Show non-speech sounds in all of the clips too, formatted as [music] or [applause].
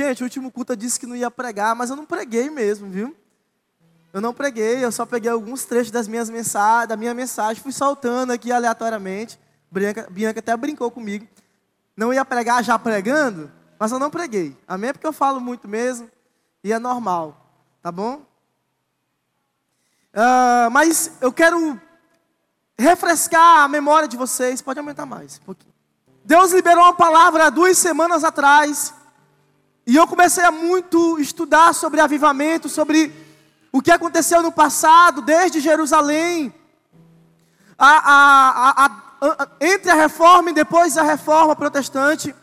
Gente, o último culto eu disse que não ia pregar, mas eu não preguei mesmo, viu? Eu não preguei, eu só peguei alguns trechos das minhas mensagens, da minha mensagem, fui soltando aqui aleatoriamente. Bianca, Bianca até brincou comigo. Não ia pregar já pregando, mas eu não preguei. Amém? Porque eu falo muito mesmo e é normal, tá bom? Uh, mas eu quero refrescar a memória de vocês. Pode aumentar mais um pouquinho. Deus liberou uma palavra há duas semanas atrás. E eu comecei a muito estudar sobre avivamento, sobre o que aconteceu no passado, desde Jerusalém, a, a, a, entre a reforma e depois a reforma protestante.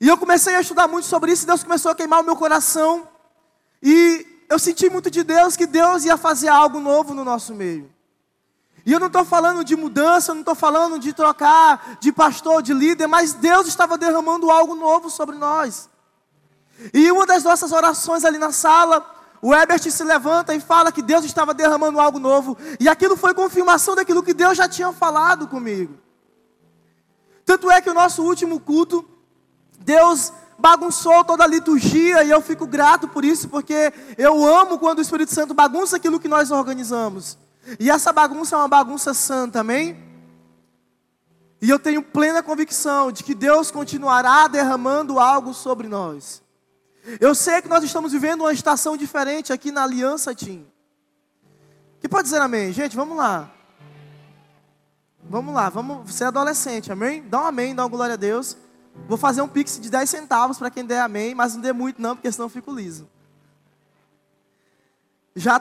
E eu comecei a estudar muito sobre isso, e Deus começou a queimar o meu coração. E eu senti muito de Deus que Deus ia fazer algo novo no nosso meio. E eu não estou falando de mudança, não estou falando de trocar de pastor, de líder, mas Deus estava derramando algo novo sobre nós. E uma das nossas orações ali na sala, o Ebert se levanta e fala que Deus estava derramando algo novo. E aquilo foi confirmação daquilo que Deus já tinha falado comigo. Tanto é que o nosso último culto, Deus bagunçou toda a liturgia e eu fico grato por isso, porque eu amo quando o Espírito Santo bagunça aquilo que nós organizamos. E essa bagunça é uma bagunça santa, amém? E eu tenho plena convicção de que Deus continuará derramando algo sobre nós. Eu sei que nós estamos vivendo uma estação diferente aqui na Aliança Team. Que pode dizer amém? Gente, vamos lá. Vamos lá, vamos ser adolescente, amém? Dá um amém, dá uma glória a Deus. Vou fazer um pix de 10 centavos para quem der amém, mas não dê muito não, porque senão eu fico liso. Já.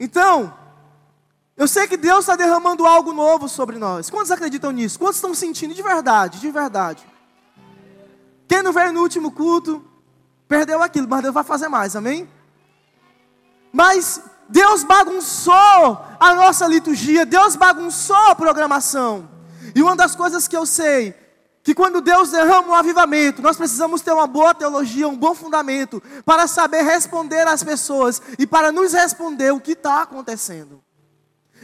Então, eu sei que Deus está derramando algo novo sobre nós. Quantos acreditam nisso? Quantos estão sentindo de verdade? De verdade. Quem não veio no último culto, perdeu aquilo, mas Deus vai fazer mais, amém? Mas Deus bagunçou a nossa liturgia, Deus bagunçou a programação. E uma das coisas que eu sei, que quando Deus derrama um avivamento, nós precisamos ter uma boa teologia, um bom fundamento, para saber responder às pessoas e para nos responder o que está acontecendo.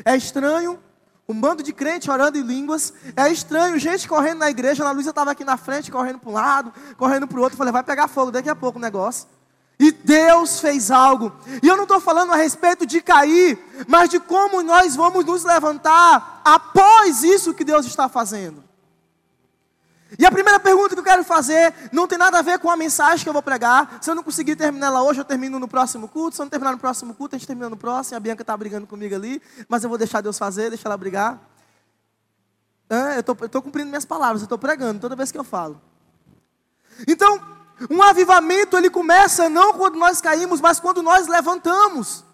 É estranho um bando de crente orando em línguas. É estranho, gente correndo na igreja. A Luísa estava aqui na frente, correndo para um lado, correndo para o outro. falei, vai pegar fogo daqui a pouco o negócio. E Deus fez algo. E eu não estou falando a respeito de cair, mas de como nós vamos nos levantar após isso que Deus está fazendo. E a primeira pergunta que eu quero fazer não tem nada a ver com a mensagem que eu vou pregar. Se eu não conseguir terminar ela hoje, eu termino no próximo culto. Se eu não terminar no próximo culto, a gente termina no próximo. A Bianca está brigando comigo ali, mas eu vou deixar Deus fazer, deixar ela brigar. É, eu estou cumprindo minhas palavras, eu estou pregando toda vez que eu falo. Então, um avivamento ele começa não quando nós caímos, mas quando nós levantamos.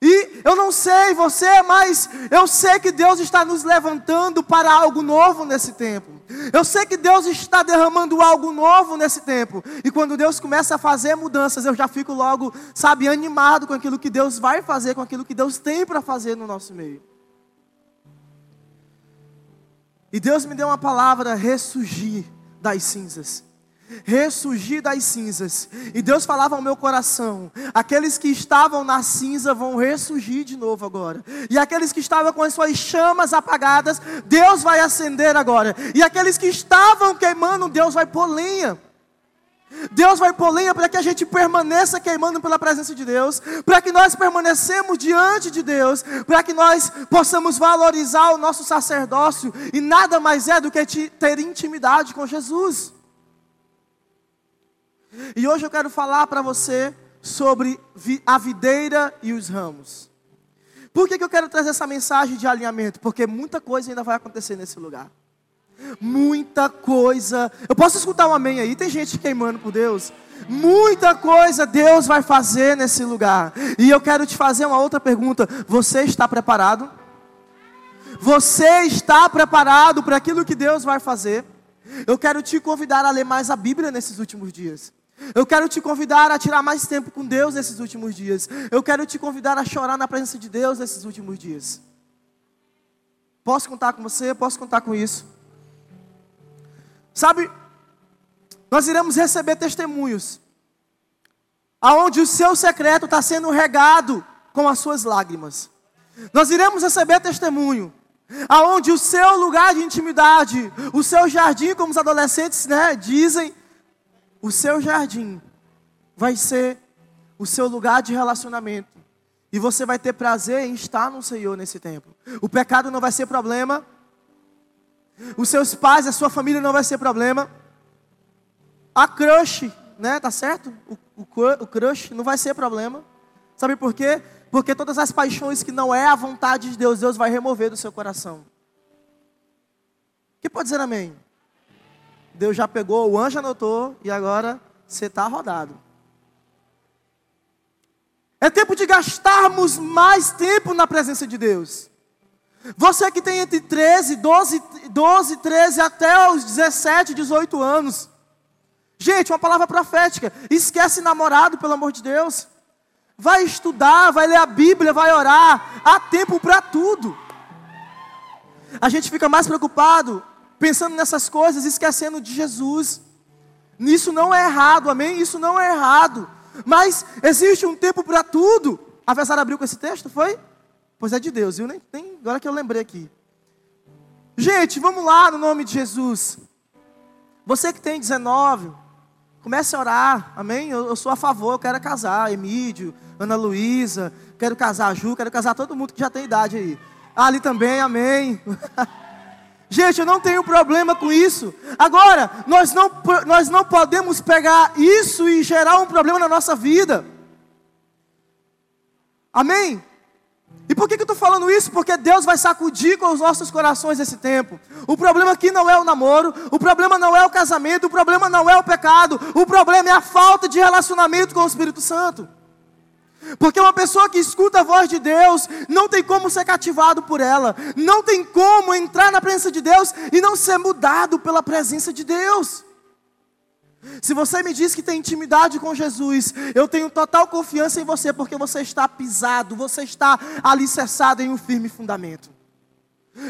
E eu não sei você, mas eu sei que Deus está nos levantando para algo novo nesse tempo. Eu sei que Deus está derramando algo novo nesse tempo. E quando Deus começa a fazer mudanças, eu já fico logo, sabe, animado com aquilo que Deus vai fazer, com aquilo que Deus tem para fazer no nosso meio. E Deus me deu uma palavra: ressurgir das cinzas ressurgir das cinzas. E Deus falava ao meu coração: aqueles que estavam na cinza vão ressurgir de novo agora. E aqueles que estavam com as suas chamas apagadas, Deus vai acender agora. E aqueles que estavam queimando, Deus vai pôr lenha. Deus vai pôr lenha para que a gente permaneça queimando pela presença de Deus, para que nós permanecemos diante de Deus, para que nós possamos valorizar o nosso sacerdócio, e nada mais é do que ter intimidade com Jesus. E hoje eu quero falar para você sobre a videira e os ramos. Por que, que eu quero trazer essa mensagem de alinhamento? Porque muita coisa ainda vai acontecer nesse lugar. Muita coisa. Eu posso escutar um amém aí? Tem gente queimando por Deus. Muita coisa Deus vai fazer nesse lugar. E eu quero te fazer uma outra pergunta. Você está preparado? Você está preparado para aquilo que Deus vai fazer? Eu quero te convidar a ler mais a Bíblia nesses últimos dias. Eu quero te convidar a tirar mais tempo com Deus nesses últimos dias. Eu quero te convidar a chorar na presença de Deus nesses últimos dias. Posso contar com você? Posso contar com isso? Sabe, nós iremos receber testemunhos, aonde o seu secreto está sendo regado com as suas lágrimas. Nós iremos receber testemunho, aonde o seu lugar de intimidade, o seu jardim, como os adolescentes né, dizem, o seu jardim vai ser o seu lugar de relacionamento. E você vai ter prazer em estar no Senhor nesse tempo. O pecado não vai ser problema. Os seus pais, a sua família não vai ser problema. A crush, né, tá certo? O, o, o crush não vai ser problema. Sabe por quê? Porque todas as paixões que não é a vontade de Deus, Deus vai remover do seu coração. Que pode dizer amém? Deus já pegou, o anjo anotou e agora você está rodado. É tempo de gastarmos mais tempo na presença de Deus. Você que tem entre 13, 12, 12, 13 até os 17, 18 anos. Gente, uma palavra profética. Esquece namorado, pelo amor de Deus. Vai estudar, vai ler a Bíblia, vai orar. Há tempo para tudo. A gente fica mais preocupado pensando nessas coisas, esquecendo de Jesus. Isso não é errado, amém? Isso não é errado. Mas existe um tempo para tudo. A Vessara abriu com esse texto, foi? Pois é de Deus, viu? Nem, nem, agora que eu lembrei aqui. Gente, vamos lá no nome de Jesus. Você que tem 19, comece a orar, amém? Eu, eu sou a favor, eu quero casar. Emílio, Ana Luísa, quero casar a Ju, quero casar todo mundo que já tem idade aí. Ali também, amém. [laughs] Gente, eu não tenho problema com isso. Agora, nós não, nós não podemos pegar isso e gerar um problema na nossa vida. Amém? E por que, que eu estou falando isso? Porque Deus vai sacudir com os nossos corações esse tempo. O problema aqui não é o namoro, o problema não é o casamento, o problema não é o pecado, o problema é a falta de relacionamento com o Espírito Santo. Porque uma pessoa que escuta a voz de Deus não tem como ser cativado por ela, não tem como entrar na presença de Deus e não ser mudado pela presença de Deus. Se você me diz que tem intimidade com Jesus, eu tenho total confiança em você, porque você está pisado, você está alicerçado em um firme fundamento.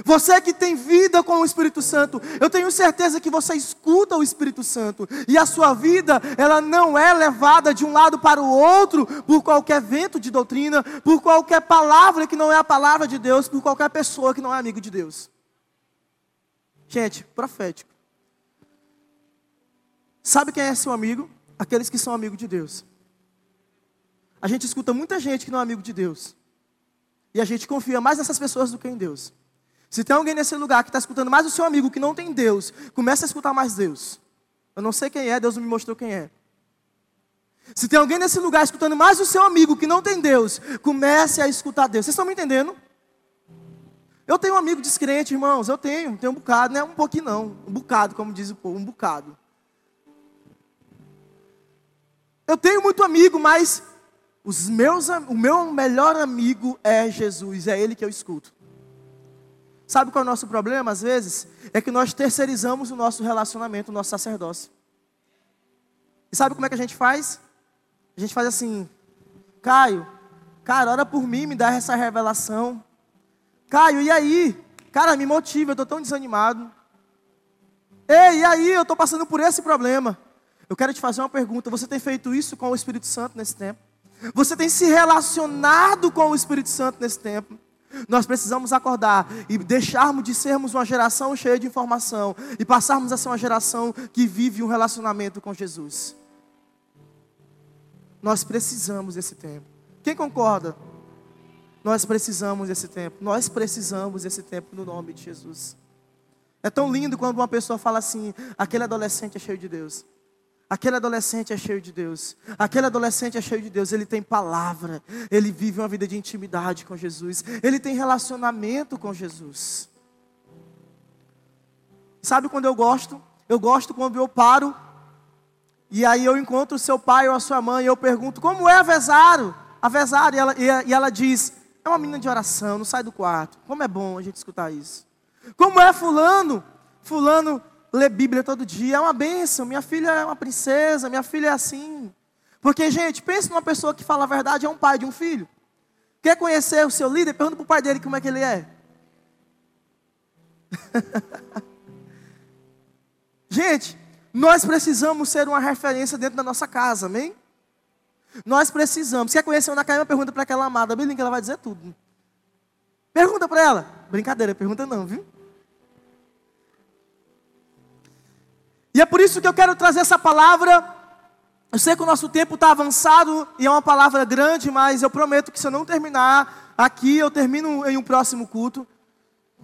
Você que tem vida com o Espírito Santo, eu tenho certeza que você escuta o Espírito Santo e a sua vida, ela não é levada de um lado para o outro por qualquer vento de doutrina, por qualquer palavra que não é a palavra de Deus, por qualquer pessoa que não é amigo de Deus. Gente, profético. Sabe quem é seu amigo? Aqueles que são amigos de Deus. A gente escuta muita gente que não é amigo de Deus. E a gente confia mais nessas pessoas do que em Deus. Se tem alguém nesse lugar que está escutando mais o seu amigo que não tem Deus, comece a escutar mais Deus. Eu não sei quem é, Deus não me mostrou quem é. Se tem alguém nesse lugar escutando mais o seu amigo que não tem Deus, comece a escutar Deus. Vocês estão me entendendo? Eu tenho um amigo descrente, irmãos. Eu tenho, tenho um bocado, não é um pouquinho não. Um bocado, como diz o povo, um bocado. Eu tenho muito amigo, mas os meus, o meu melhor amigo é Jesus, é Ele que eu escuto. Sabe qual é o nosso problema, às vezes? É que nós terceirizamos o nosso relacionamento, o nosso sacerdócio. E sabe como é que a gente faz? A gente faz assim, Caio, cara, ora por mim, me dá essa revelação. Caio, e aí? Cara, me motiva, eu estou tão desanimado. Ei, e aí? Eu estou passando por esse problema. Eu quero te fazer uma pergunta: você tem feito isso com o Espírito Santo nesse tempo? Você tem se relacionado com o Espírito Santo nesse tempo? Nós precisamos acordar e deixarmos de sermos uma geração cheia de informação e passarmos a ser uma geração que vive um relacionamento com Jesus. Nós precisamos desse tempo. Quem concorda? Nós precisamos desse tempo. Nós precisamos desse tempo no nome de Jesus. É tão lindo quando uma pessoa fala assim: aquele adolescente é cheio de Deus. Aquele adolescente é cheio de Deus. Aquele adolescente é cheio de Deus. Ele tem palavra. Ele vive uma vida de intimidade com Jesus. Ele tem relacionamento com Jesus. Sabe quando eu gosto? Eu gosto quando eu paro. E aí eu encontro o seu pai ou a sua mãe. E eu pergunto: Como é a Vesaro? A Vesaro. E e ela diz: É uma menina de oração. Não sai do quarto. Como é bom a gente escutar isso. Como é Fulano? Fulano lê Bíblia todo dia, é uma bênção. Minha filha é uma princesa, minha filha é assim. Porque, gente, pense numa pessoa que fala a verdade, é um pai de um filho. Quer conhecer o seu líder? Pergunta para o pai dele como é que ele é. [laughs] gente, nós precisamos ser uma referência dentro da nossa casa, amém? Nós precisamos. Quer conhecer Ana Caima? Pergunta para aquela amada, bem que ela vai dizer tudo. Pergunta para ela. Brincadeira, pergunta não, viu? E é por isso que eu quero trazer essa palavra. Eu sei que o nosso tempo está avançado e é uma palavra grande, mas eu prometo que se eu não terminar aqui, eu termino em um próximo culto.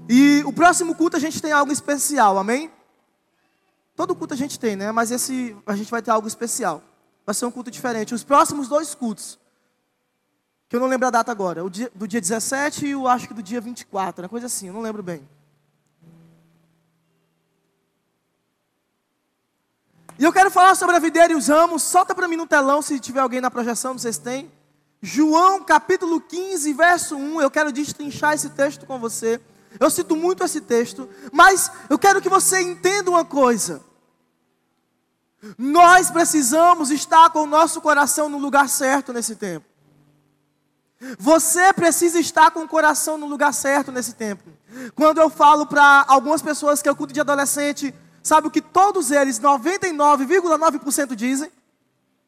E o próximo culto a gente tem algo especial, amém? Todo culto a gente tem, né? Mas esse a gente vai ter algo especial. Vai ser um culto diferente. Os próximos dois cultos, que eu não lembro a data agora, o dia, do dia 17 e eu acho que do dia 24, uma coisa assim, eu não lembro bem. E eu quero falar sobre a videira e os ramos. Solta para mim no telão se tiver alguém na projeção, não sei se tem. João capítulo 15, verso 1. Eu quero destrinchar esse texto com você. Eu cito muito esse texto, mas eu quero que você entenda uma coisa. Nós precisamos estar com o nosso coração no lugar certo nesse tempo. Você precisa estar com o coração no lugar certo nesse tempo. Quando eu falo para algumas pessoas que eu culto de adolescente, Sabe o que todos eles, 99,9% dizem?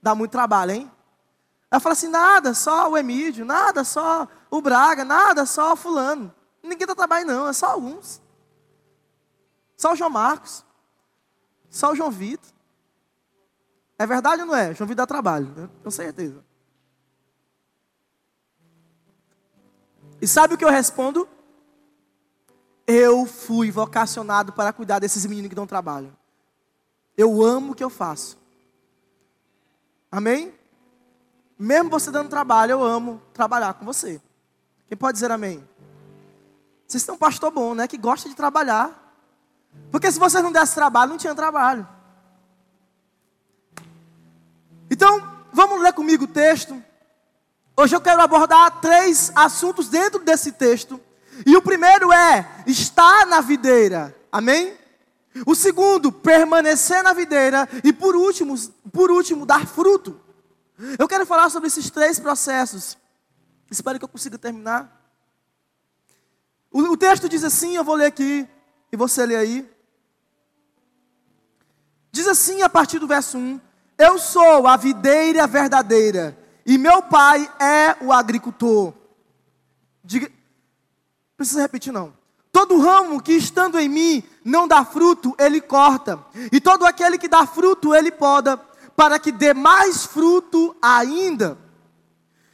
Dá muito trabalho, hein? Ela fala assim: nada, só o Emílio, nada, só o Braga, nada, só o Fulano. Ninguém está trabalhando, não, é só alguns. Só o João Marcos, só o João Vitor. É verdade ou não é? João Vitor dá trabalho, né? com certeza. E sabe o que eu respondo? Eu fui vocacionado para cuidar desses meninos que dão trabalho. Eu amo o que eu faço. Amém? Mesmo você dando trabalho, eu amo trabalhar com você. Quem pode dizer amém? Vocês têm um pastor bom, né? Que gosta de trabalhar. Porque se vocês não dessem trabalho, não tinha trabalho. Então, vamos ler comigo o texto. Hoje eu quero abordar três assuntos dentro desse texto e o primeiro é estar na videira. Amém? O segundo, permanecer na videira. E por último, por último, dar fruto. Eu quero falar sobre esses três processos. Espero que eu consiga terminar. O, o texto diz assim, eu vou ler aqui, e você lê aí. Diz assim a partir do verso 1: Eu sou a videira verdadeira, e meu pai é o agricultor. Diga, Precisa repetir, não. Todo ramo que estando em mim não dá fruto, ele corta. E todo aquele que dá fruto, ele poda, para que dê mais fruto ainda.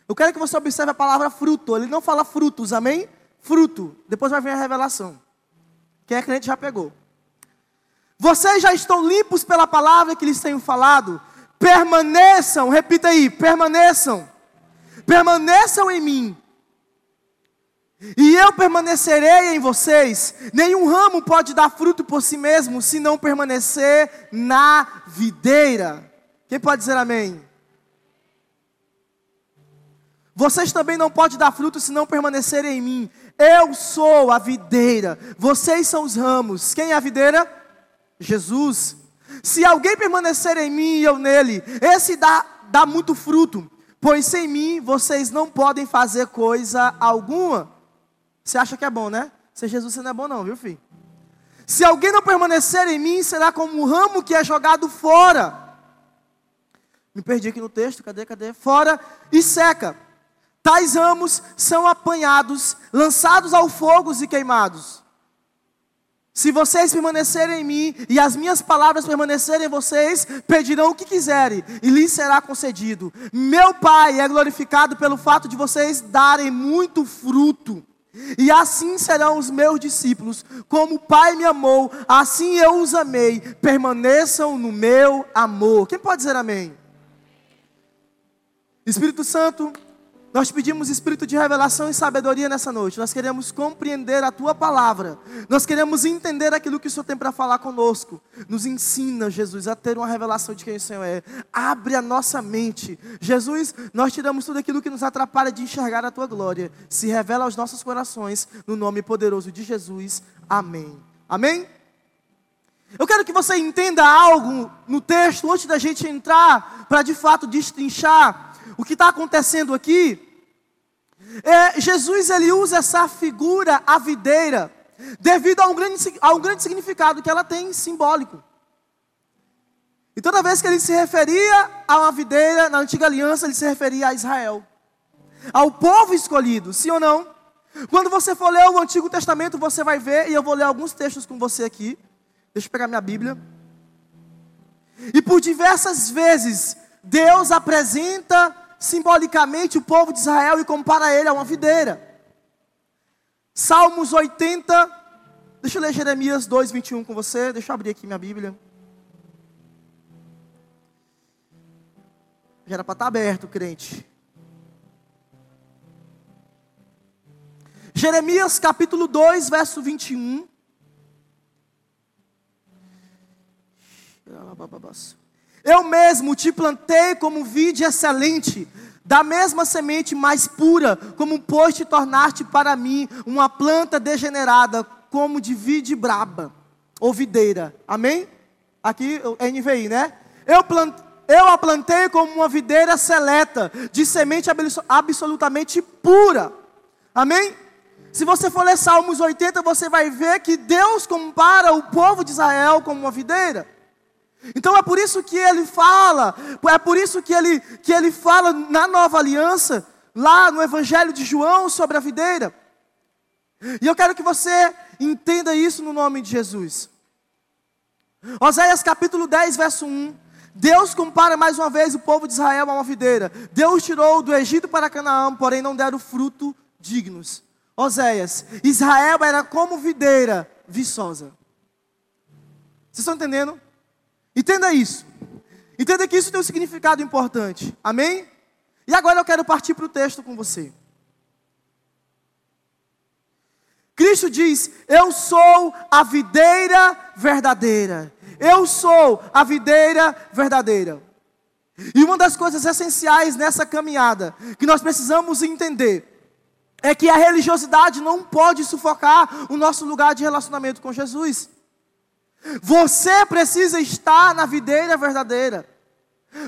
Eu quero que você observe a palavra fruto. Ele não fala frutos, amém? Fruto. Depois vai vir a revelação. Quem é crente já pegou. Vocês já estão limpos pela palavra que lhes tenho falado. Permaneçam, repita aí, permaneçam. Permaneçam em mim e eu permanecerei em vocês. Nenhum ramo pode dar fruto por si mesmo se não permanecer na videira. Quem pode dizer amém? Vocês também não podem dar fruto se não permanecerem em mim. Eu sou a videira, vocês são os ramos. Quem é a videira? Jesus. Se alguém permanecer em mim e eu nele, esse dá, dá muito fruto, pois sem mim vocês não podem fazer coisa alguma. Você acha que é bom, né? Ser Jesus você não é bom não, viu filho? Se alguém não permanecer em mim, será como um ramo que é jogado fora. Me perdi aqui no texto, cadê, cadê? Fora e seca. Tais ramos são apanhados, lançados ao fogo e queimados. Se vocês permanecerem em mim e as minhas palavras permanecerem em vocês, pedirão o que quiserem e lhes será concedido. Meu Pai é glorificado pelo fato de vocês darem muito fruto. E assim serão os meus discípulos. Como o Pai me amou, assim eu os amei. Permaneçam no meu amor. Quem pode dizer amém? Espírito Santo, nós pedimos espírito de revelação e sabedoria nessa noite. Nós queremos compreender a tua palavra. Nós queremos entender aquilo que o Senhor tem para falar conosco. Nos ensina, Jesus, a ter uma revelação de quem o Senhor é. Abre a nossa mente. Jesus, nós tiramos tudo aquilo que nos atrapalha de enxergar a tua glória. Se revela aos nossos corações, no nome poderoso de Jesus. Amém. Amém? Eu quero que você entenda algo no texto antes da gente entrar para de fato destrinchar o que está acontecendo aqui é Jesus ele usa essa figura, a videira, devido a um, grande, a um grande significado que ela tem simbólico. E toda vez que ele se referia a uma videira na antiga aliança, ele se referia a Israel, ao povo escolhido, sim ou não? Quando você for ler o Antigo Testamento, você vai ver, e eu vou ler alguns textos com você aqui. Deixa eu pegar minha Bíblia. E por diversas vezes, Deus apresenta simbolicamente o povo de Israel e compara ele a uma videira. Salmos 80, deixa eu ler Jeremias 2, 21 com você, deixa eu abrir aqui minha Bíblia. Já era para estar tá aberto, crente. Jeremias capítulo 2, verso 21. Eu mesmo te plantei como vide excelente, da mesma semente mais pura, como pois te tornaste para mim uma planta degenerada, como de vide braba, ou videira. Amém? Aqui, NVI, né? Eu, eu a plantei como uma videira seleta, de semente absolutamente pura. Amém? Se você for ler Salmos 80, você vai ver que Deus compara o povo de Israel como uma videira. Então é por isso que ele fala, é por isso que ele, que ele fala na nova aliança, lá no Evangelho de João, sobre a videira. E eu quero que você entenda isso no nome de Jesus. Oséias capítulo 10, verso 1. Deus compara mais uma vez o povo de Israel a uma videira. Deus tirou do Egito para Canaã, porém não deram fruto dignos. Oséias, Israel era como videira viçosa. Vocês estão entendendo? Entenda isso. Entenda que isso tem um significado importante. Amém? E agora eu quero partir para o texto com você. Cristo diz: Eu sou a videira verdadeira. Eu sou a videira verdadeira. E uma das coisas essenciais nessa caminhada que nós precisamos entender é que a religiosidade não pode sufocar o nosso lugar de relacionamento com Jesus. Você precisa estar na videira verdadeira.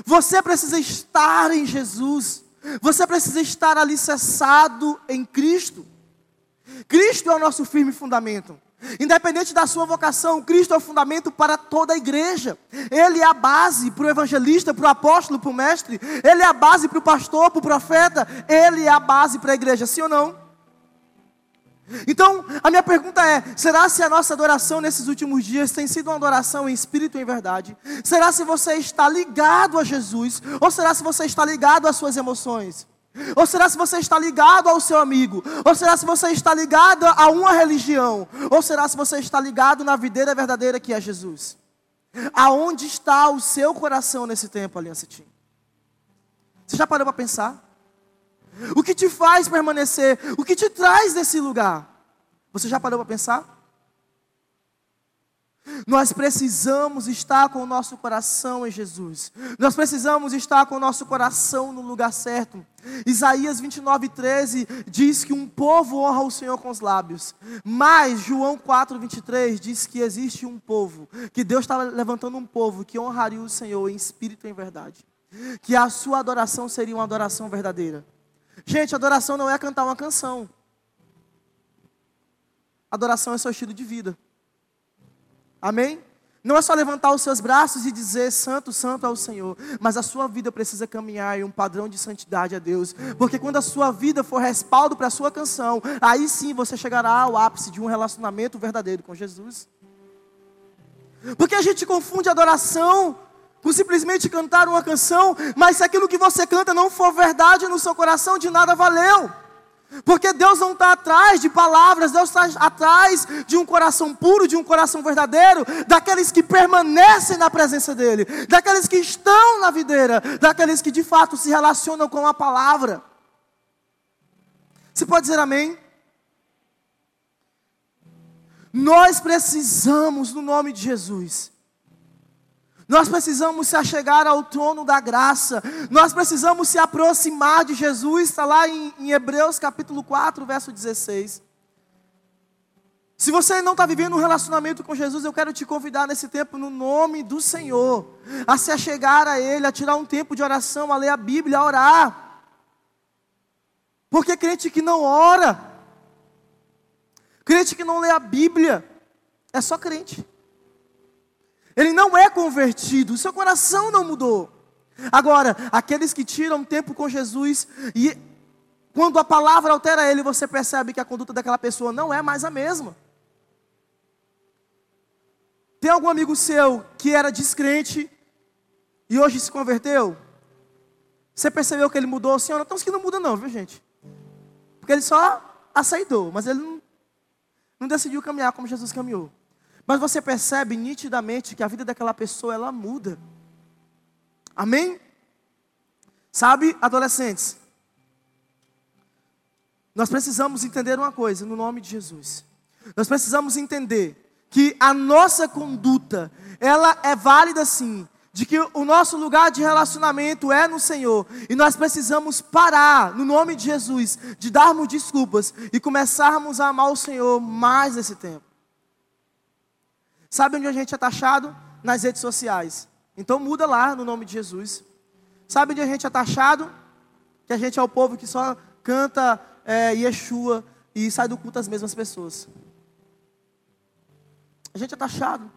Você precisa estar em Jesus. Você precisa estar alicerçado em Cristo. Cristo é o nosso firme fundamento. Independente da sua vocação, Cristo é o fundamento para toda a igreja. Ele é a base para o evangelista, para o apóstolo, para o mestre. Ele é a base para o pastor, para o profeta. Ele é a base para a igreja, sim ou não? Então, a minha pergunta é: será se a nossa adoração nesses últimos dias tem sido uma adoração em espírito e em verdade? Será se você está ligado a Jesus? Ou será se você está ligado às suas emoções? Ou será se você está ligado ao seu amigo? Ou será se você está ligado a uma religião? Ou será se você está ligado na videira verdadeira que é Jesus? Aonde está o seu coração nesse tempo, Aliança Team? Você já parou para pensar? O que te faz permanecer? O que te traz desse lugar? Você já parou para pensar? Nós precisamos estar com o nosso coração em Jesus. Nós precisamos estar com o nosso coração no lugar certo. Isaías 29, 13 diz que um povo honra o Senhor com os lábios. Mas João 4, 23 diz que existe um povo, que Deus está levantando um povo que honraria o Senhor em espírito e em verdade. Que a sua adoração seria uma adoração verdadeira. Gente, adoração não é cantar uma canção. Adoração é seu estilo de vida. Amém? Não é só levantar os seus braços e dizer santo, santo é o Senhor, mas a sua vida precisa caminhar em um padrão de santidade a Deus, porque quando a sua vida for respaldo para a sua canção, aí sim você chegará ao ápice de um relacionamento verdadeiro com Jesus. Porque a gente confunde adoração por simplesmente cantar uma canção, mas se aquilo que você canta não for verdade no seu coração, de nada valeu. Porque Deus não está atrás de palavras, Deus está atrás de um coração puro, de um coração verdadeiro, daqueles que permanecem na presença dEle, daqueles que estão na videira, daqueles que de fato se relacionam com a palavra. Você pode dizer amém? Nós precisamos, no nome de Jesus, nós precisamos se achegar ao trono da graça. Nós precisamos se aproximar de Jesus. Está lá em, em Hebreus capítulo 4, verso 16. Se você não está vivendo um relacionamento com Jesus, eu quero te convidar nesse tempo, no nome do Senhor, a se achegar a Ele, a tirar um tempo de oração, a ler a Bíblia, a orar. Porque crente que não ora, crente que não lê a Bíblia, é só crente. Ele não é convertido, seu coração não mudou. Agora, aqueles que tiram tempo com Jesus e quando a palavra altera ele, você percebe que a conduta daquela pessoa não é mais a mesma. Tem algum amigo seu que era descrente e hoje se converteu? Você percebeu que ele mudou, senhora? Tem uns que não muda não, viu gente? Porque ele só aceitou, mas ele não, não decidiu caminhar como Jesus caminhou. Mas você percebe nitidamente que a vida daquela pessoa ela muda. Amém? Sabe, adolescentes, nós precisamos entender uma coisa no nome de Jesus. Nós precisamos entender que a nossa conduta, ela é válida sim, de que o nosso lugar de relacionamento é no Senhor, e nós precisamos parar, no nome de Jesus, de darmos desculpas e começarmos a amar o Senhor mais nesse tempo. Sabe onde a gente é taxado? Nas redes sociais. Então muda lá no nome de Jesus. Sabe onde a gente é taxado? Que a gente é o povo que só canta é, Yeshua e sai do culto as mesmas pessoas. A gente é taxado.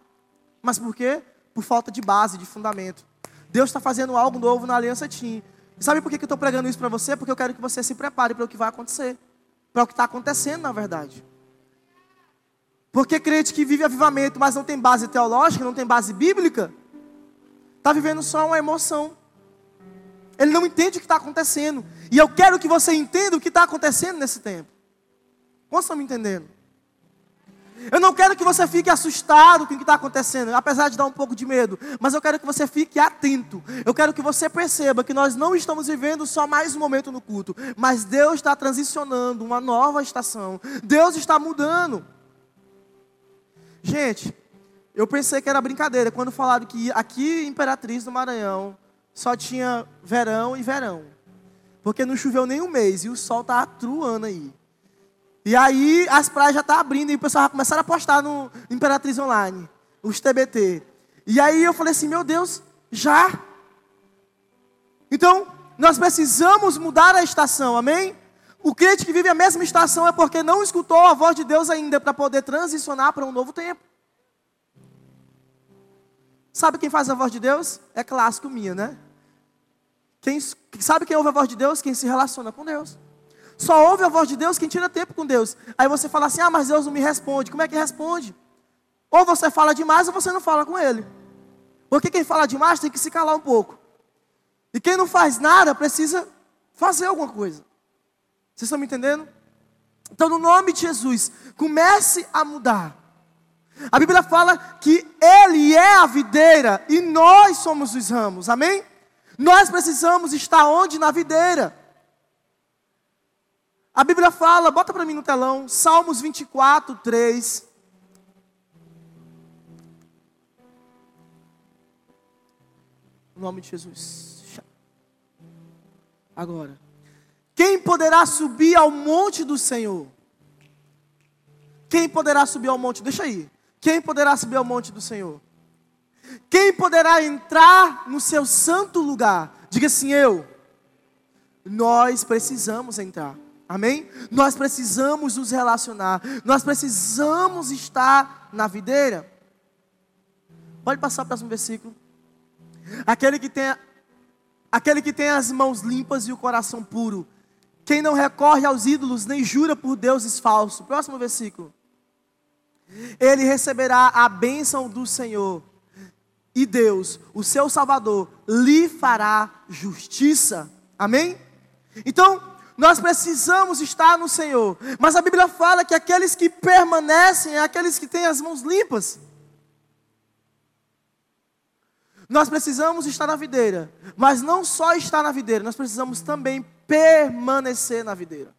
Mas por quê? Por falta de base, de fundamento. Deus está fazendo algo novo na Aliança Team. E sabe por que eu estou pregando isso para você? Porque eu quero que você se prepare para o que vai acontecer. Para o que está acontecendo, na verdade. Porque crente que vive avivamento, mas não tem base teológica, não tem base bíblica, está vivendo só uma emoção. Ele não entende o que está acontecendo. E eu quero que você entenda o que está acontecendo nesse tempo. Como estão me entendendo? Eu não quero que você fique assustado com o que está acontecendo, apesar de dar um pouco de medo, mas eu quero que você fique atento. Eu quero que você perceba que nós não estamos vivendo só mais um momento no culto, mas Deus está transicionando uma nova estação. Deus está mudando. Gente, eu pensei que era brincadeira quando falaram que aqui em Imperatriz do Maranhão só tinha verão e verão. Porque não choveu nem um mês e o sol está truando aí. E aí as praias já tá abrindo e o pessoal já começaram a postar no Imperatriz Online, os TBT. E aí eu falei assim, meu Deus, já? Então, nós precisamos mudar a estação, amém? O crente que vive a mesma estação é porque não escutou a voz de Deus ainda para poder transicionar para um novo tempo. Sabe quem faz a voz de Deus? É clássico minha, né? Quem, sabe quem ouve a voz de Deus? Quem se relaciona com Deus. Só ouve a voz de Deus quem tira tempo com Deus. Aí você fala assim: ah, mas Deus não me responde. Como é que responde? Ou você fala demais ou você não fala com Ele. Porque quem fala demais tem que se calar um pouco. E quem não faz nada precisa fazer alguma coisa. Vocês estão me entendendo? Então, no nome de Jesus, comece a mudar. A Bíblia fala que Ele é a videira e nós somos os ramos, amém? Nós precisamos estar onde? Na videira. A Bíblia fala, bota para mim no telão, Salmos 24, 3. Em nome de Jesus. Agora. Quem poderá subir ao monte do Senhor? Quem poderá subir ao monte? Deixa aí. Quem poderá subir ao monte do Senhor? Quem poderá entrar no seu santo lugar? Diga assim: eu. Nós precisamos entrar. Amém? Nós precisamos nos relacionar. Nós precisamos estar na videira. Pode passar o próximo versículo. Aquele que tem, aquele que tem as mãos limpas e o coração puro quem não recorre aos ídolos nem jura por deuses falsos. Próximo versículo. Ele receberá a bênção do Senhor. E Deus, o seu Salvador, lhe fará justiça. Amém? Então, nós precisamos estar no Senhor. Mas a Bíblia fala que aqueles que permanecem é aqueles que têm as mãos limpas. Nós precisamos estar na videira, mas não só estar na videira, nós precisamos também permanecer na videira.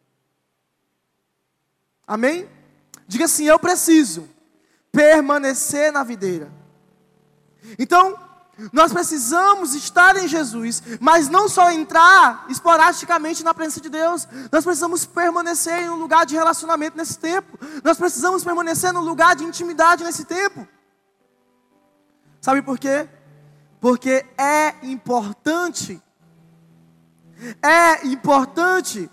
Amém? Diga assim: eu preciso permanecer na videira. Então, nós precisamos estar em Jesus, mas não só entrar esporadicamente na presença de Deus, nós precisamos permanecer em um lugar de relacionamento nesse tempo, nós precisamos permanecer no lugar de intimidade nesse tempo. Sabe por quê? Porque é importante. É importante.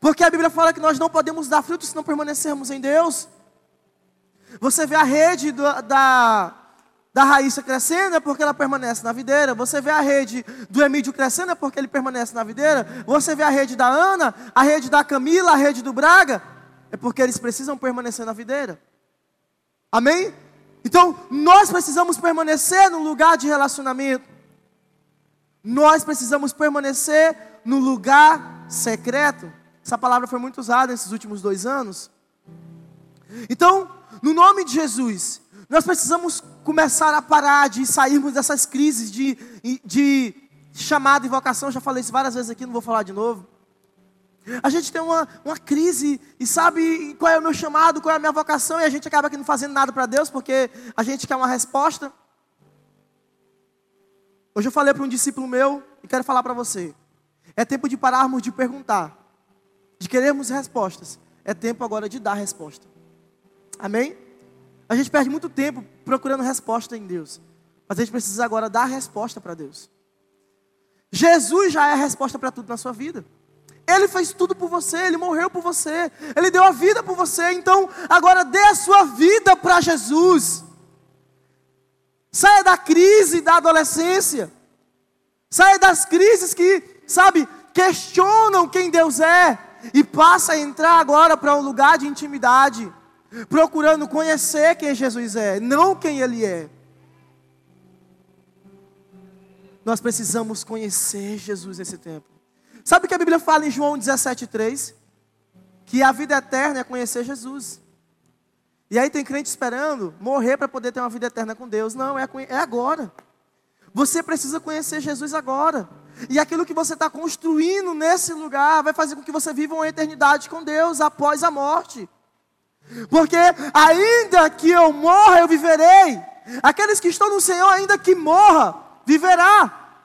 Porque a Bíblia fala que nós não podemos dar frutos se não permanecermos em Deus. Você vê a rede do, da, da Raíssa crescendo é porque ela permanece na videira. Você vê a rede do Emílio crescendo é porque ele permanece na videira. Você vê a rede da Ana, a rede da Camila, a rede do Braga, é porque eles precisam permanecer na videira. Amém? Então, nós precisamos permanecer no lugar de relacionamento. Nós precisamos permanecer no lugar secreto. Essa palavra foi muito usada nesses últimos dois anos. Então, no nome de Jesus, nós precisamos começar a parar de sairmos dessas crises de, de chamada e vocação. Já falei isso várias vezes aqui, não vou falar de novo. A gente tem uma, uma crise e sabe qual é o meu chamado, qual é a minha vocação, e a gente acaba aqui não fazendo nada para Deus porque a gente quer uma resposta. Hoje eu falei para um discípulo meu e quero falar para você. É tempo de pararmos de perguntar, de querermos respostas. É tempo agora de dar resposta. Amém? A gente perde muito tempo procurando resposta em Deus. Mas a gente precisa agora dar resposta para Deus. Jesus já é a resposta para tudo na sua vida. Ele fez tudo por você, ele morreu por você, ele deu a vida por você. Então, agora dê a sua vida para Jesus. Saia da crise da adolescência. Saia das crises que, sabe, questionam quem Deus é. E passa a entrar agora para um lugar de intimidade. Procurando conhecer quem Jesus é, não quem Ele é. Nós precisamos conhecer Jesus nesse tempo. Sabe o que a Bíblia fala em João 17,3? Que a vida eterna é conhecer Jesus. E aí tem crente esperando morrer para poder ter uma vida eterna com Deus. Não, é, é agora. Você precisa conhecer Jesus agora. E aquilo que você está construindo nesse lugar vai fazer com que você viva uma eternidade com Deus após a morte. Porque ainda que eu morra, eu viverei. Aqueles que estão no Senhor, ainda que morra, viverá.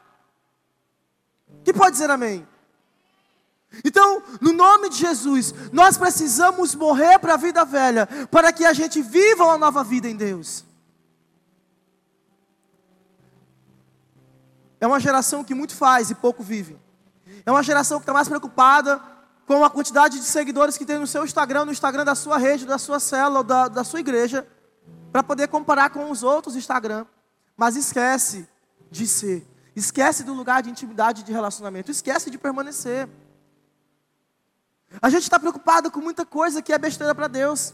Que pode dizer amém? Então, no nome de Jesus, nós precisamos morrer para a vida velha, para que a gente viva uma nova vida em Deus. É uma geração que muito faz e pouco vive. É uma geração que está mais preocupada com a quantidade de seguidores que tem no seu Instagram, no Instagram da sua rede, da sua célula, da, da sua igreja, para poder comparar com os outros Instagram. Mas esquece de ser, esquece do lugar de intimidade de relacionamento, esquece de permanecer. A gente está preocupado com muita coisa que é besteira para Deus.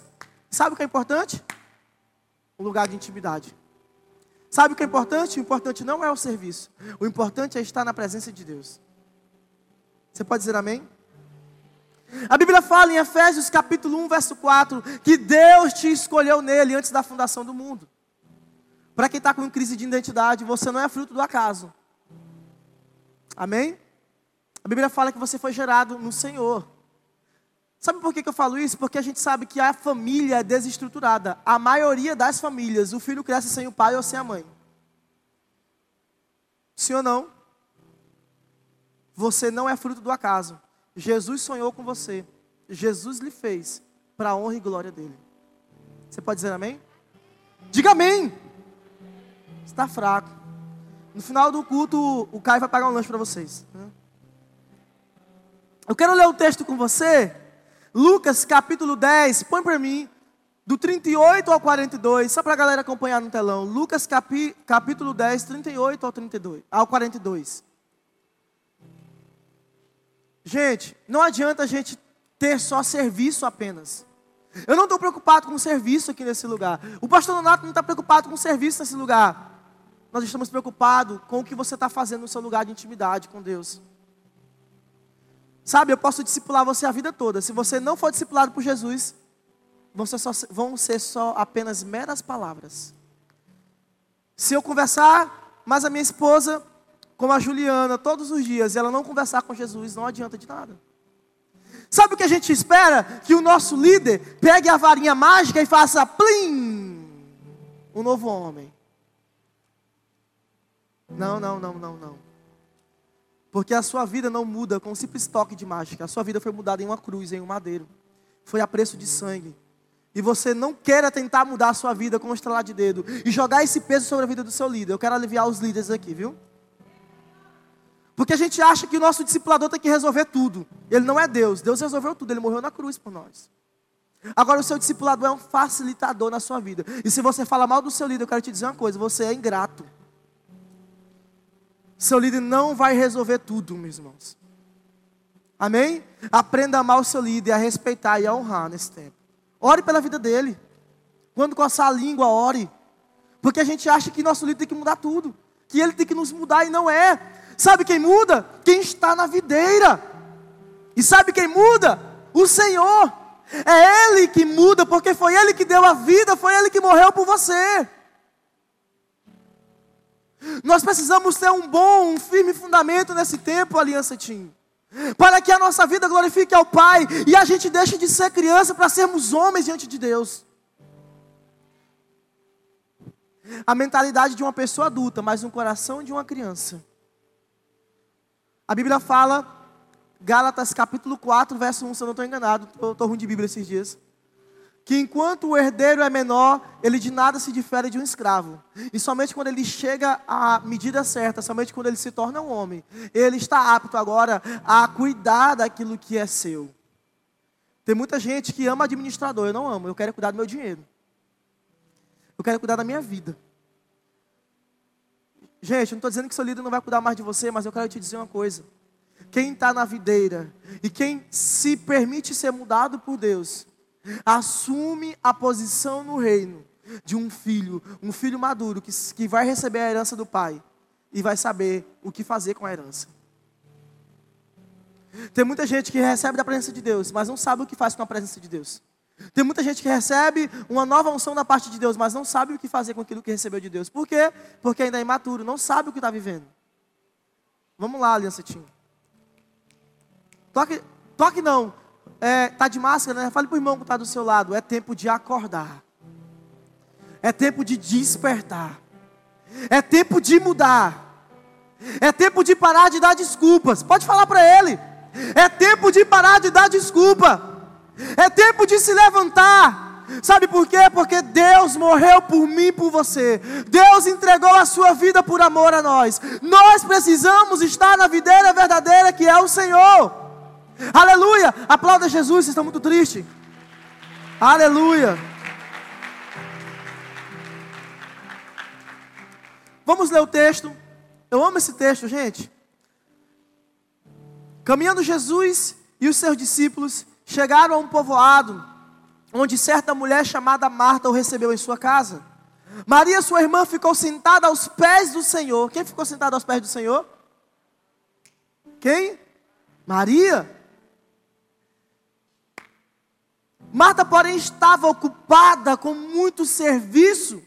Sabe o que é importante? O lugar de intimidade. Sabe o que é importante? O importante não é o serviço. O importante é estar na presença de Deus. Você pode dizer amém? A Bíblia fala em Efésios capítulo 1, verso 4, que Deus te escolheu nele antes da fundação do mundo. Para quem está com crise de identidade, você não é fruto do acaso. Amém? A Bíblia fala que você foi gerado no Senhor. Sabe por que, eu falo isso? Porque a gente sabe que a família é desestruturada. A maioria das famílias, o filho cresce sem o pai ou sem a mãe. Sim ou não? Você não é fruto do acaso. Jesus sonhou com você. Jesus lhe fez para a honra e glória dele. Você pode dizer amém? Diga amém. Está fraco. No final do culto, o Caio vai pagar um lanche para vocês. Eu quero ler o texto com você Lucas capítulo 10, põe para mim, do 38 ao 42, só para a galera acompanhar no telão. Lucas capi, capítulo 10, 38 ao, 32, ao 42. Gente, não adianta a gente ter só serviço apenas. Eu não estou preocupado com serviço aqui nesse lugar. O pastor Donato não está preocupado com serviço nesse lugar. Nós estamos preocupados com o que você está fazendo no seu lugar de intimidade com Deus. Sabe, eu posso discipular você a vida toda. Se você não for discipulado por Jesus, vão ser só, vão ser só apenas meras palavras. Se eu conversar mais a minha esposa, como a Juliana, todos os dias, e ela não conversar com Jesus, não adianta de nada. Sabe o que a gente espera? Que o nosso líder pegue a varinha mágica e faça plim, um novo homem. Não, não, não, não, não. Porque a sua vida não muda com um simples toque de mágica. A sua vida foi mudada em uma cruz, em um madeiro. Foi a preço de sangue. E você não queira tentar mudar a sua vida com um estralar de dedo e jogar esse peso sobre a vida do seu líder. Eu quero aliviar os líderes aqui, viu? Porque a gente acha que o nosso discipulador tem que resolver tudo. Ele não é Deus. Deus resolveu tudo. Ele morreu na cruz por nós. Agora, o seu discipulador é um facilitador na sua vida. E se você fala mal do seu líder, eu quero te dizer uma coisa: você é ingrato. Seu líder não vai resolver tudo, meus irmãos. Amém? Aprenda a amar o seu líder, a respeitar e a honrar nesse tempo. Ore pela vida dele. Quando coçar a língua, ore. Porque a gente acha que nosso líder tem que mudar tudo. Que ele tem que nos mudar e não é. Sabe quem muda? Quem está na videira. E sabe quem muda? O Senhor. É Ele que muda, porque foi Ele que deu a vida, foi Ele que morreu por você. Nós precisamos ter um bom, um firme fundamento nesse tempo, Aliança Tim. Para que a nossa vida glorifique ao Pai e a gente deixe de ser criança para sermos homens diante de Deus. A mentalidade de uma pessoa adulta, mas um coração de uma criança. A Bíblia fala Gálatas capítulo 4, verso 1, se eu não estou enganado, estou ruim de Bíblia esses dias. Que enquanto o herdeiro é menor, ele de nada se difere de um escravo. E somente quando ele chega à medida certa, somente quando ele se torna um homem, ele está apto agora a cuidar daquilo que é seu. Tem muita gente que ama administrador, eu não amo, eu quero cuidar do meu dinheiro. Eu quero cuidar da minha vida. Gente, eu não estou dizendo que seu líder não vai cuidar mais de você, mas eu quero te dizer uma coisa quem está na videira e quem se permite ser mudado por Deus, assume a posição no reino de um filho, um filho maduro que, que vai receber a herança do pai e vai saber o que fazer com a herança. Tem muita gente que recebe da presença de Deus, mas não sabe o que faz com a presença de Deus. Tem muita gente que recebe uma nova unção da parte de Deus, mas não sabe o que fazer com aquilo que recebeu de Deus. Por quê? Porque ainda é imaturo, não sabe o que está vivendo. Vamos lá, Aliança Tim. Toque, toque não. É, tá de máscara, né? Fale para o irmão que está do seu lado. É tempo de acordar. É tempo de despertar. É tempo de mudar. É tempo de parar de dar desculpas. Pode falar para ele. É tempo de parar de dar desculpa. É tempo de se levantar. Sabe por quê? Porque Deus morreu por mim e por você. Deus entregou a sua vida por amor a nós. Nós precisamos estar na videira verdadeira que é o Senhor. Aleluia! Aplauda Jesus, vocês estão muito tristes. Aleluia! Vamos ler o texto. Eu amo esse texto, gente. Caminhando Jesus e os seus discípulos chegaram a um povoado, onde certa mulher chamada Marta o recebeu em sua casa. Maria, sua irmã, ficou sentada aos pés do Senhor. Quem ficou sentado aos pés do Senhor? Quem? Maria. Marta, porém, estava ocupada com muito serviço.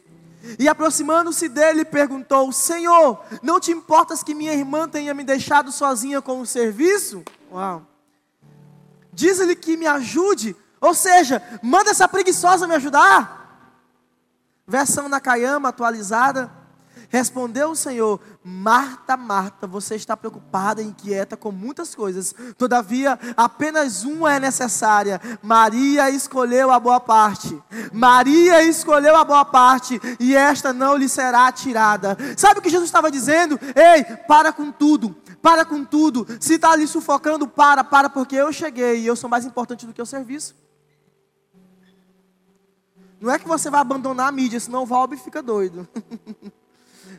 E aproximando-se dele, perguntou: Senhor, não te importas que minha irmã tenha me deixado sozinha com o serviço? Uau. Diz-lhe que me ajude, ou seja, manda essa preguiçosa me ajudar. Versão na atualizada. Respondeu o Senhor: Marta, Marta, você está preocupada e inquieta com muitas coisas, todavia apenas uma é necessária. Maria escolheu a boa parte. Maria escolheu a boa parte e esta não lhe será tirada. Sabe o que Jesus estava dizendo? Ei, para com tudo, para com tudo. Se está ali sufocando, para, para, porque eu cheguei e eu sou mais importante do que o serviço. Não é que você vai abandonar a mídia, senão o Valbe fica doido. [laughs]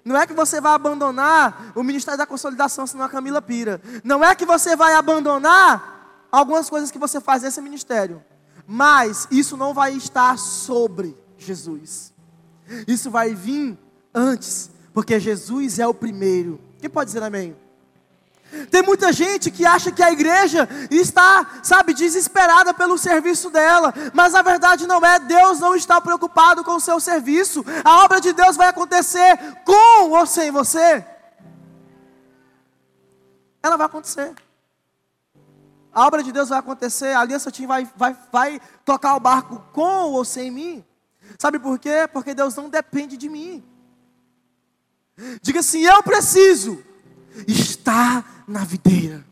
Não é que você vai abandonar o Ministério da Consolidação, senão a Camila pira. Não é que você vai abandonar algumas coisas que você faz nesse ministério. Mas isso não vai estar sobre Jesus. Isso vai vir antes, porque Jesus é o primeiro. Quem pode dizer amém? Tem muita gente que acha que a igreja está, sabe, desesperada pelo serviço dela, mas a verdade não é. Deus não está preocupado com o seu serviço. A obra de Deus vai acontecer com ou sem você. Ela vai acontecer. A obra de Deus vai acontecer, a aliança Tim vai, vai, vai tocar o barco com ou sem mim. Sabe por quê? Porque Deus não depende de mim. Diga assim: eu preciso estar na videira.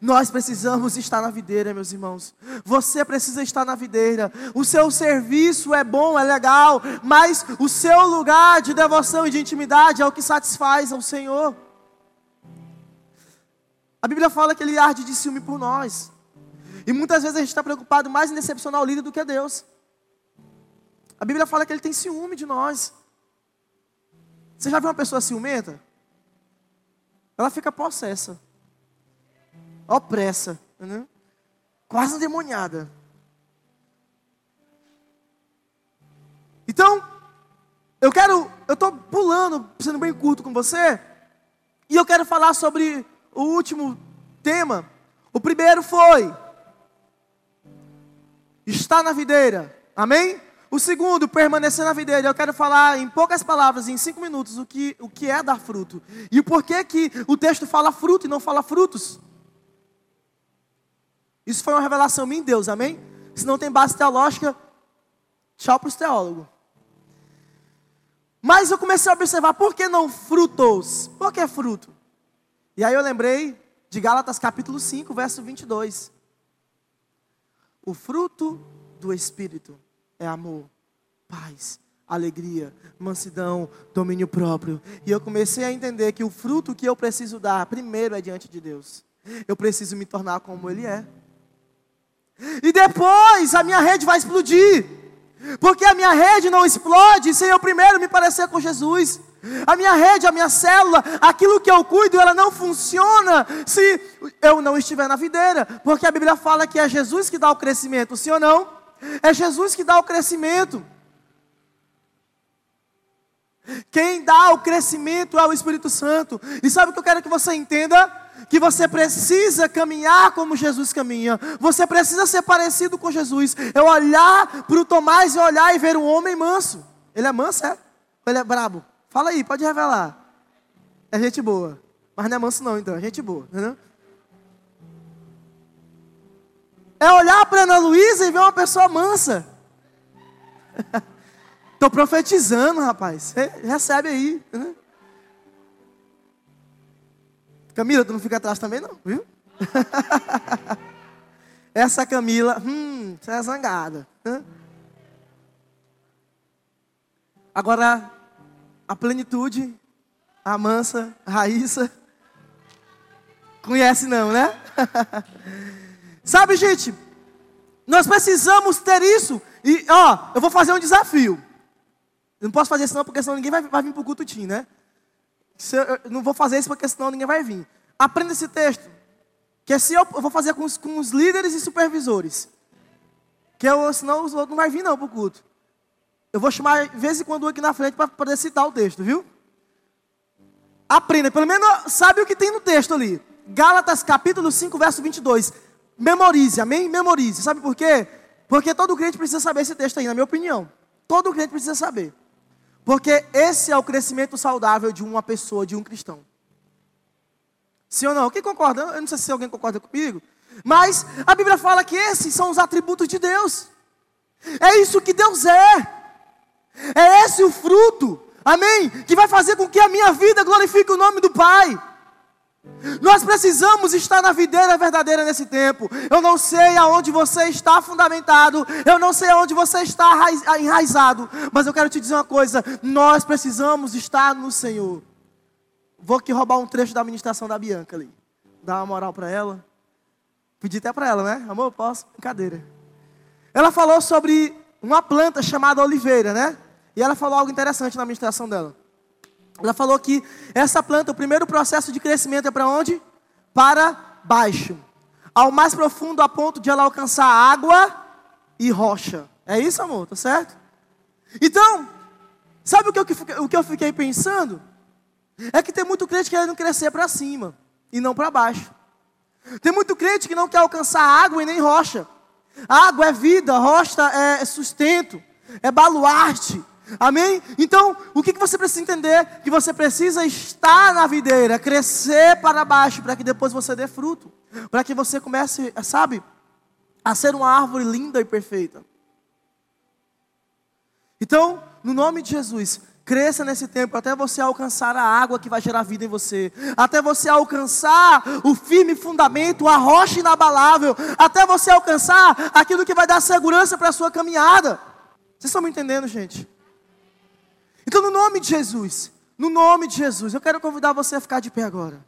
Nós precisamos estar na videira, meus irmãos. Você precisa estar na videira. O seu serviço é bom, é legal, mas o seu lugar de devoção e de intimidade é o que satisfaz ao Senhor. A Bíblia fala que ele arde de ciúme por nós. E muitas vezes a gente está preocupado mais em decepcionar o líder do que Deus. A Bíblia fala que ele tem ciúme de nós. Você já viu uma pessoa ciumenta? Ela fica possessa, opressa, né? quase endemoniada. Então, eu quero, eu estou pulando, sendo bem curto com você, e eu quero falar sobre o último tema. O primeiro foi estar na videira, amém? O segundo, permanecer na videira. Eu quero falar em poucas palavras, em cinco minutos, o que, o que é dar fruto. E o porquê que o texto fala fruto e não fala frutos. Isso foi uma revelação minha em Deus, amém? Se não tem base teológica, tchau para os teólogos. Mas eu comecei a observar, por que não frutos? Por que fruto? E aí eu lembrei de Gálatas capítulo 5, verso 22. O fruto do Espírito é amor, paz, alegria, mansidão, domínio próprio. E eu comecei a entender que o fruto que eu preciso dar, primeiro é diante de Deus. Eu preciso me tornar como Ele é. E depois a minha rede vai explodir. Porque a minha rede não explode sem eu primeiro me parecer com Jesus. A minha rede, a minha célula, aquilo que eu cuido, ela não funciona se eu não estiver na videira. Porque a Bíblia fala que é Jesus que dá o crescimento, sim ou não? É Jesus que dá o crescimento. Quem dá o crescimento é o Espírito Santo. E sabe o que eu quero que você entenda? Que você precisa caminhar como Jesus caminha. Você precisa ser parecido com Jesus. É olhar para o Tomás e olhar e ver um homem manso. Ele é manso, é? Ou ele é brabo? Fala aí, pode revelar. É gente boa. Mas não é manso não, então. É gente boa. Entendeu? É olhar para Ana Luísa e ver uma pessoa mansa. [laughs] Estou profetizando, rapaz. Recebe aí. Né? Camila, tu não fica atrás também, não, viu? [laughs] Essa Camila, hum, você é zangada. Né? Agora, a plenitude, a mansa, a Raíssa, conhece não, né? [laughs] Sabe, gente, nós precisamos ter isso. E, ó, eu vou fazer um desafio. Eu não posso fazer isso não, porque senão ninguém vai, vai vir para o culto tim, né? Eu, eu, não vou fazer isso porque senão ninguém vai vir. Aprenda esse texto. Que assim eu, eu vou fazer com os, com os, líderes e supervisores. Que eu, senão os outros não vai vir não para o culto. Eu vou chamar de vez em quando aqui na frente para poder citar o texto, viu? Aprenda, pelo menos sabe o que tem no texto ali. Gálatas capítulo 5, verso 22. Memorize, amém? Memorize. Sabe por quê? Porque todo crente precisa saber esse texto aí, na minha opinião. Todo crente precisa saber. Porque esse é o crescimento saudável de uma pessoa, de um cristão. Sim ou não? Quem concorda? Eu não sei se alguém concorda comigo. Mas a Bíblia fala que esses são os atributos de Deus. É isso que Deus é. É esse o fruto. Amém? Que vai fazer com que a minha vida glorifique o nome do Pai. Nós precisamos estar na videira verdadeira nesse tempo. Eu não sei aonde você está fundamentado, eu não sei aonde você está enraizado, mas eu quero te dizer uma coisa: nós precisamos estar no Senhor. Vou aqui roubar um trecho da administração da Bianca ali, dar uma moral para ela. Pedi até para ela, né? Amor, posso? Brincadeira. Ela falou sobre uma planta chamada oliveira, né? E ela falou algo interessante na administração dela. Ela falou que essa planta, o primeiro processo de crescimento é para onde? Para baixo. Ao mais profundo, a ponto de ela alcançar água e rocha. É isso, amor? Tá certo? Então, sabe o que, eu, o que eu fiquei pensando? É que tem muito crente querendo crescer para cima e não para baixo. Tem muito crente que não quer alcançar água e nem rocha. Água é vida, rocha é sustento, é baluarte, Amém? Então, o que você precisa entender? Que você precisa estar na videira, crescer para baixo, para que depois você dê fruto. Para que você comece, sabe, a ser uma árvore linda e perfeita. Então, no nome de Jesus, cresça nesse tempo até você alcançar a água que vai gerar vida em você, até você alcançar o firme fundamento, a rocha inabalável, até você alcançar aquilo que vai dar segurança para a sua caminhada. Vocês estão me entendendo, gente? Então, no nome de Jesus, no nome de Jesus, eu quero convidar você a ficar de pé agora.